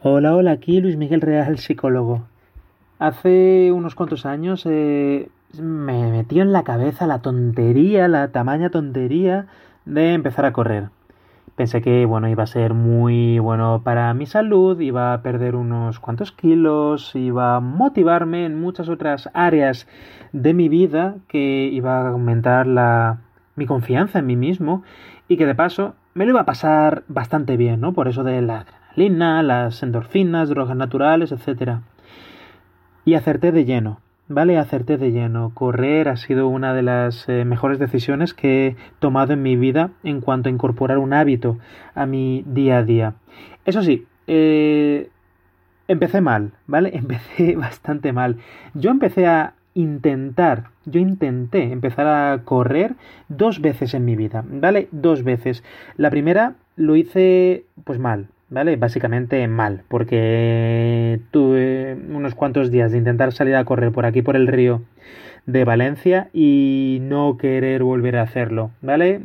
Hola, hola, aquí Luis Miguel Real, psicólogo. Hace unos cuantos años eh, me metió en la cabeza la tontería, la tamaña tontería de empezar a correr. Pensé que bueno, iba a ser muy bueno para mi salud, iba a perder unos cuantos kilos, iba a motivarme en muchas otras áreas de mi vida, que iba a aumentar la, mi confianza en mí mismo y que de paso me lo iba a pasar bastante bien, ¿no? Por eso de la adrenalina, las endorfinas, drogas naturales, etc. Y acerté de lleno, ¿vale? Acerté de lleno. Correr ha sido una de las eh, mejores decisiones que he tomado en mi vida en cuanto a incorporar un hábito a mi día a día. Eso sí, eh, empecé mal, ¿vale? Empecé bastante mal. Yo empecé a intentar, yo intenté empezar a correr dos veces en mi vida, ¿vale? Dos veces. La primera lo hice pues mal, ¿vale? Básicamente mal, porque tuve unos cuantos días de intentar salir a correr por aquí por el río de Valencia y no querer volver a hacerlo, ¿vale?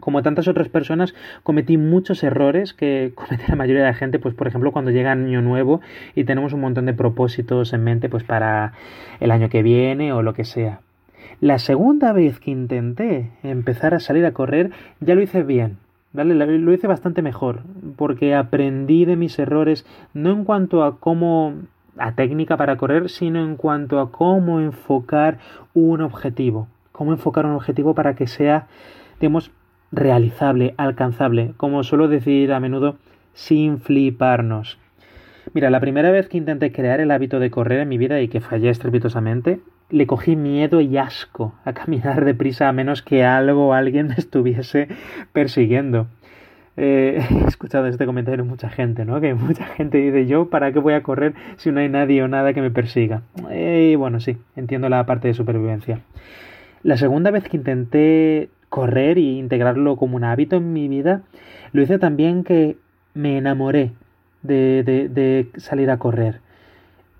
Como tantas otras personas, cometí muchos errores que comete la mayoría de la gente, pues por ejemplo cuando llega año nuevo y tenemos un montón de propósitos en mente pues para el año que viene o lo que sea. La segunda vez que intenté empezar a salir a correr ya lo hice bien, ¿vale? Lo hice bastante mejor, porque aprendí de mis errores no en cuanto a cómo a técnica para correr, sino en cuanto a cómo enfocar un objetivo, cómo enfocar un objetivo para que sea, digamos, realizable, alcanzable, como suelo decir a menudo, sin fliparnos. Mira, la primera vez que intenté crear el hábito de correr en mi vida y que fallé estrepitosamente, le cogí miedo y asco a caminar deprisa a menos que algo o alguien me estuviese persiguiendo. Eh, he escuchado este comentario de mucha gente, ¿no? Que mucha gente dice, yo, ¿para qué voy a correr si no hay nadie o nada que me persiga? Y bueno, sí, entiendo la parte de supervivencia. La segunda vez que intenté correr y integrarlo como un hábito en mi vida, lo hice también que me enamoré de, de, salir a correr.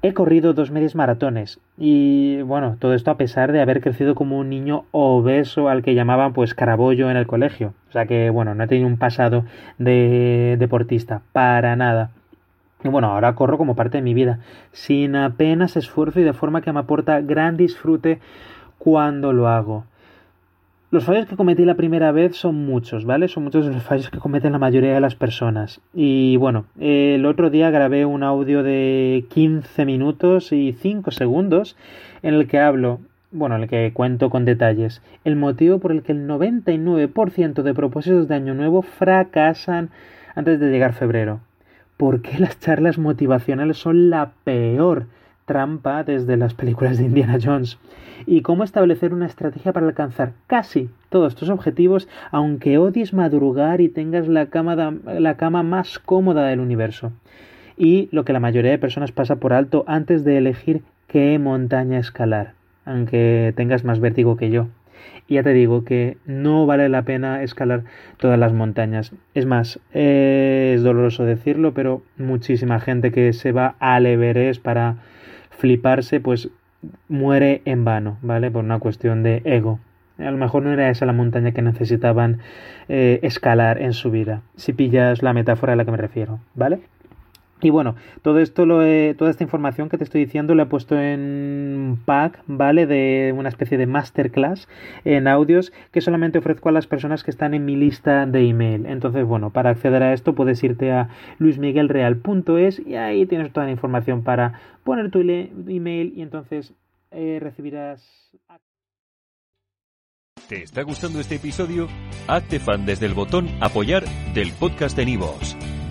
He corrido dos medias maratones y bueno, todo esto a pesar de haber crecido como un niño obeso al que llamaban pues carabollo en el colegio. O sea que bueno, no he tenido un pasado de deportista, para nada. Y bueno, ahora corro como parte de mi vida, sin apenas esfuerzo y de forma que me aporta gran disfrute cuando lo hago. Los fallos que cometí la primera vez son muchos, ¿vale? Son muchos los fallos que cometen la mayoría de las personas. Y bueno, el otro día grabé un audio de 15 minutos y 5 segundos en el que hablo, bueno, en el que cuento con detalles, el motivo por el que el 99% de propósitos de Año Nuevo fracasan antes de llegar febrero. ¿Por qué las charlas motivacionales son la peor trampa desde las películas de Indiana Jones y cómo establecer una estrategia para alcanzar casi todos tus objetivos aunque odies madrugar y tengas la cama, la cama más cómoda del universo. Y lo que la mayoría de personas pasa por alto antes de elegir qué montaña escalar, aunque tengas más vértigo que yo. Y ya te digo que no vale la pena escalar todas las montañas. Es más, es doloroso decirlo, pero muchísima gente que se va al Everest para fliparse, pues muere en vano, ¿vale? Por una cuestión de ego. A lo mejor no era esa la montaña que necesitaban eh, escalar en su vida, si pillas la metáfora a la que me refiero, ¿vale? Y bueno, todo esto lo he, toda esta información que te estoy diciendo la he puesto en pack, ¿vale? De una especie de masterclass en audios que solamente ofrezco a las personas que están en mi lista de email. Entonces, bueno, para acceder a esto puedes irte a luismiguelreal.es y ahí tienes toda la información para poner tu email y entonces eh, recibirás... ¿Te está gustando este episodio? Hazte fan desde el botón apoyar del podcast de Nivos.